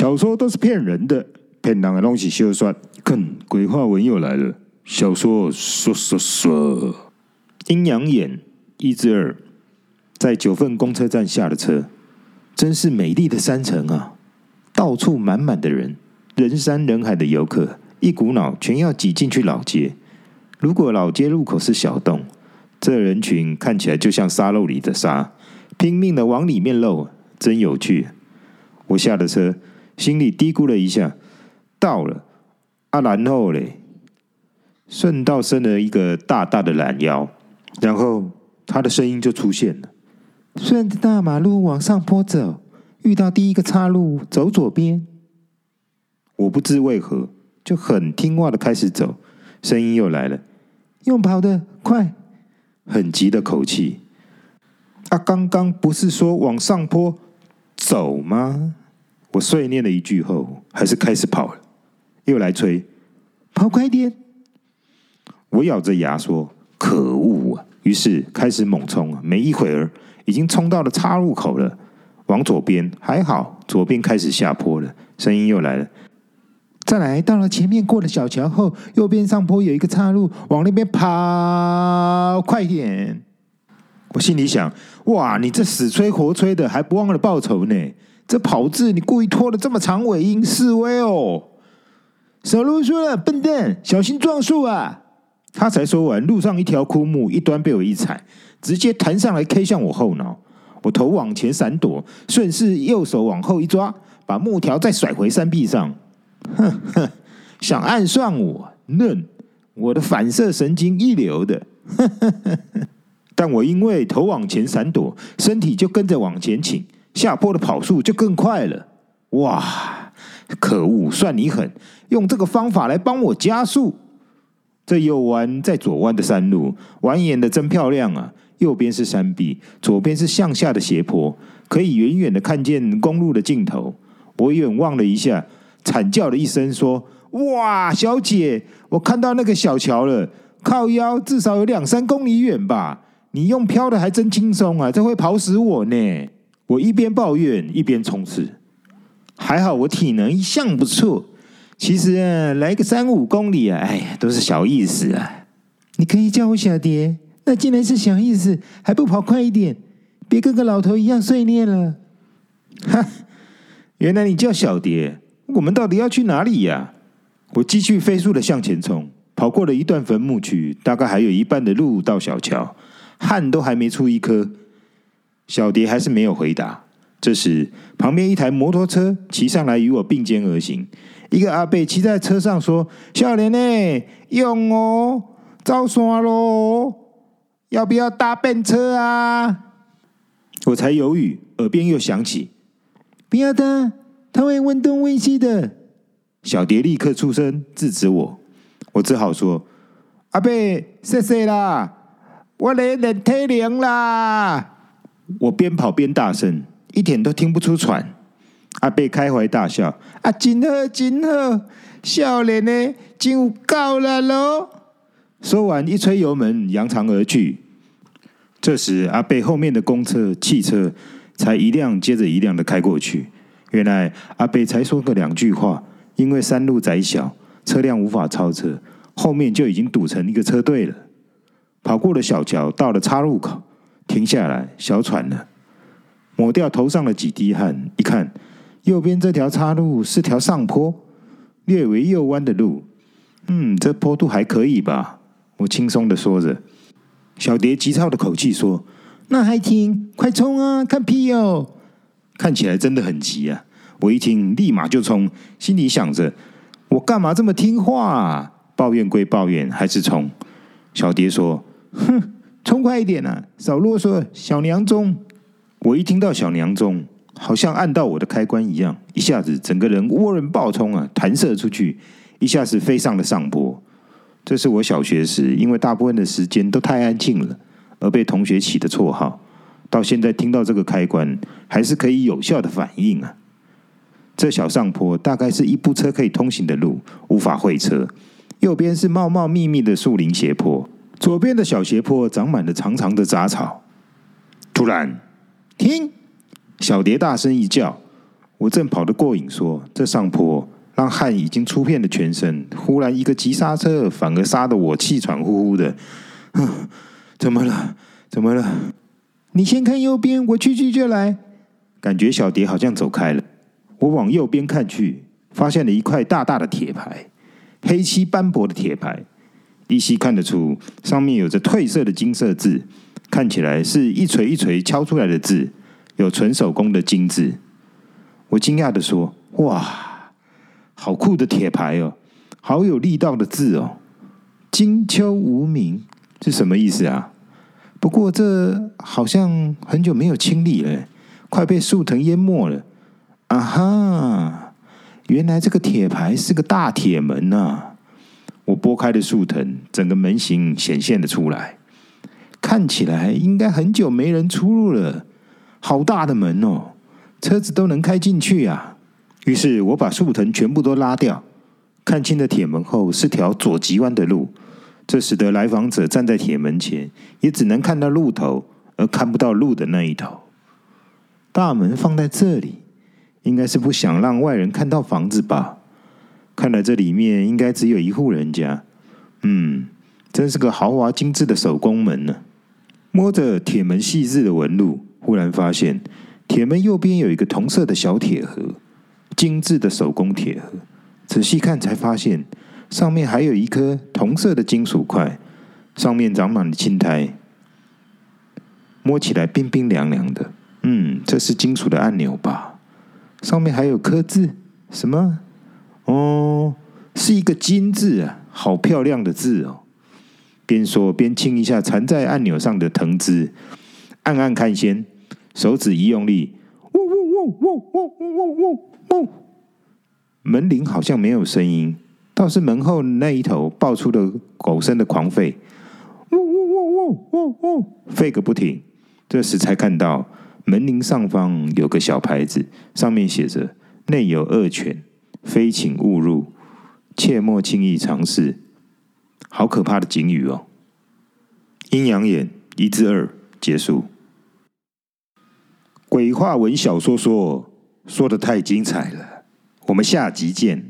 小说都是骗人的，骗人的东西休算。看，鬼话文又来了。小说说说说，阴阳眼一之二，在九份公车站下了车，真是美丽的山城啊！到处满满的人，人山人海的游客，一股脑全要挤进去老街。如果老街入口是小洞，这人群看起来就像沙漏里的沙，拼命的往里面漏，真有趣。我下了车，心里嘀咕了一下：到了啊，然后嘞，顺道伸了一个大大的懒腰，然后他的声音就出现了：顺着大马路往上坡走，遇到第一个岔路，走左边。我不知为何就很听话的开始走，声音又来了：用跑的快，很急的口气。啊，刚刚不是说往上坡走吗？我碎念了一句后，还是开始跑了。又来催，跑快点！我咬着牙说：“可恶啊！”于是开始猛冲。没一会儿，已经冲到了岔路口了。往左边，还好，左边开始下坡了。声音又来了：“再来，到了前面过了小桥后，右边上坡有一个岔路，往那边跑，快点！”我心里想：“哇，你这死催活催的，还不忘了报仇呢！”这跑字你故意拖了这么长尾音示威哦！少啰嗦了，笨蛋，小心撞树啊！他才说完，路上一条枯木一端被我一踩，直接弹上来 K 向我后脑。我头往前闪躲，顺势右手往后一抓，把木条再甩回山壁上。哼哼，想暗算我嫩？我的反射神经一流的。呵呵呵，但我因为头往前闪躲，身体就跟着往前倾。下坡的跑速就更快了，哇！可恶，算你狠，用这个方法来帮我加速。这右弯在左弯的山路，蜿蜒的真漂亮啊！右边是山壁，左边是向下的斜坡，可以远远的看见公路的尽头。我远望了一下，惨叫了一声，说：“哇，小姐，我看到那个小桥了，靠腰至少有两三公里远吧？你用飘的还真轻松啊，这会跑死我呢！”我一边抱怨一边冲刺，还好我体能一向不错。其实啊，来个三五公里啊，哎呀，都是小意思啊。你可以叫我小蝶，那既然是小意思，还不跑快一点？别跟个老头一样碎念了。哈，原来你叫小蝶，我们到底要去哪里呀？我继续飞速的向前冲，跑过了一段坟墓区，大概还有一半的路到小桥，汗都还没出一颗。小蝶还是没有回答。这时，旁边一台摩托车骑上来，与我并肩而行。一个阿伯骑在车上说：“少年呢，用哦，走山喽，要不要搭便车啊？”我才犹豫，耳边又响起：“不要搭，他会问东问西的。”小蝶立刻出声制止我。我只好说：“阿伯，谢谢啦，我来练体能啦。”我边跑边大声，一点都听不出喘。阿贝开怀大笑：“啊，真好，真好，少年呢，就够了喽。”说完，一吹油门，扬长而去。这时，阿贝后面的公车、汽车才一辆接着一辆的开过去。原来，阿贝才说个两句话，因为山路窄小，车辆无法超车，后面就已经堵成一个车队了。跑过了小桥，到了岔路口。停下来，小喘了，抹掉头上的几滴汗，一看，右边这条岔路是条上坡，略为右弯的路。嗯，这坡度还可以吧？我轻松的说着。小蝶急躁的口气说：“那还停？快冲啊！看屁哦！”看起来真的很急啊！我一听，立马就冲，心里想着：我干嘛这么听话啊？抱怨归抱怨，还是冲。小蝶说：“哼。”冲快一点啊！少啰嗦，小娘宗。我一听到小娘宗，好像按到我的开关一样，一下子整个人涡轮爆冲啊，弹射出去，一下子飞上了上坡。这是我小学时因为大部分的时间都太安静了，而被同学起的绰号。到现在听到这个开关，还是可以有效的反应啊。这小上坡大概是一部车可以通行的路，无法会车。右边是茂茂密密的树林斜坡。左边的小斜坡长满了长长的杂草。突然，停！小蝶大声一叫，我正跑得过瘾说，说这上坡让汗已经出遍了全身，忽然一个急刹车，反而刹得我气喘呼呼的。怎么了？怎么了？你先看右边，我去去就来。感觉小蝶好像走开了，我往右边看去，发现了一块大大的铁牌，黑漆斑驳的铁牌，依稀看得出上面有着褪色的金色字，看起来是一锤一锤敲出来的字，有纯手工的精致。我惊讶的说：“哇，好酷的铁牌哦，好有力道的字哦，金秋无名是什么意思啊？不过这好像很久没有清理了。”快被树藤淹没了！啊哈，原来这个铁牌是个大铁门呐、啊！我拨开了树藤，整个门形显现了出来，看起来应该很久没人出入了。好大的门哦，车子都能开进去啊！于是我把树藤全部都拉掉，看清了铁门后是条左急弯的路，这使得来访者站在铁门前，也只能看到路头，而看不到路的那一头。大门放在这里，应该是不想让外人看到房子吧？看来这里面应该只有一户人家。嗯，真是个豪华精致的手工门呢。摸着铁门细致的纹路，忽然发现铁门右边有一个铜色的小铁盒，精致的手工铁盒。仔细看才发现，上面还有一颗铜色的金属块，上面长满了青苔，摸起来冰冰凉凉的。嗯，这是金属的按钮吧？上面还有刻字，什么？哦，是一个“金”字啊，好漂亮的字哦。边说边清一下缠在按钮上的藤枝，暗暗看先，手指一用力，呜呜呜呜呜呜呜呜，门铃好像没有声音，倒是门后那一头爆出了狗生的狂吠，呜呜呜呜呜呜，吠个不停。这时才看到门铃上方有个小牌子，上面写着“内有恶犬，非请勿入，切莫轻易尝试”。好可怕的警语哦！阴阳眼一至二结束。鬼话文小说说说的太精彩了，我们下集见。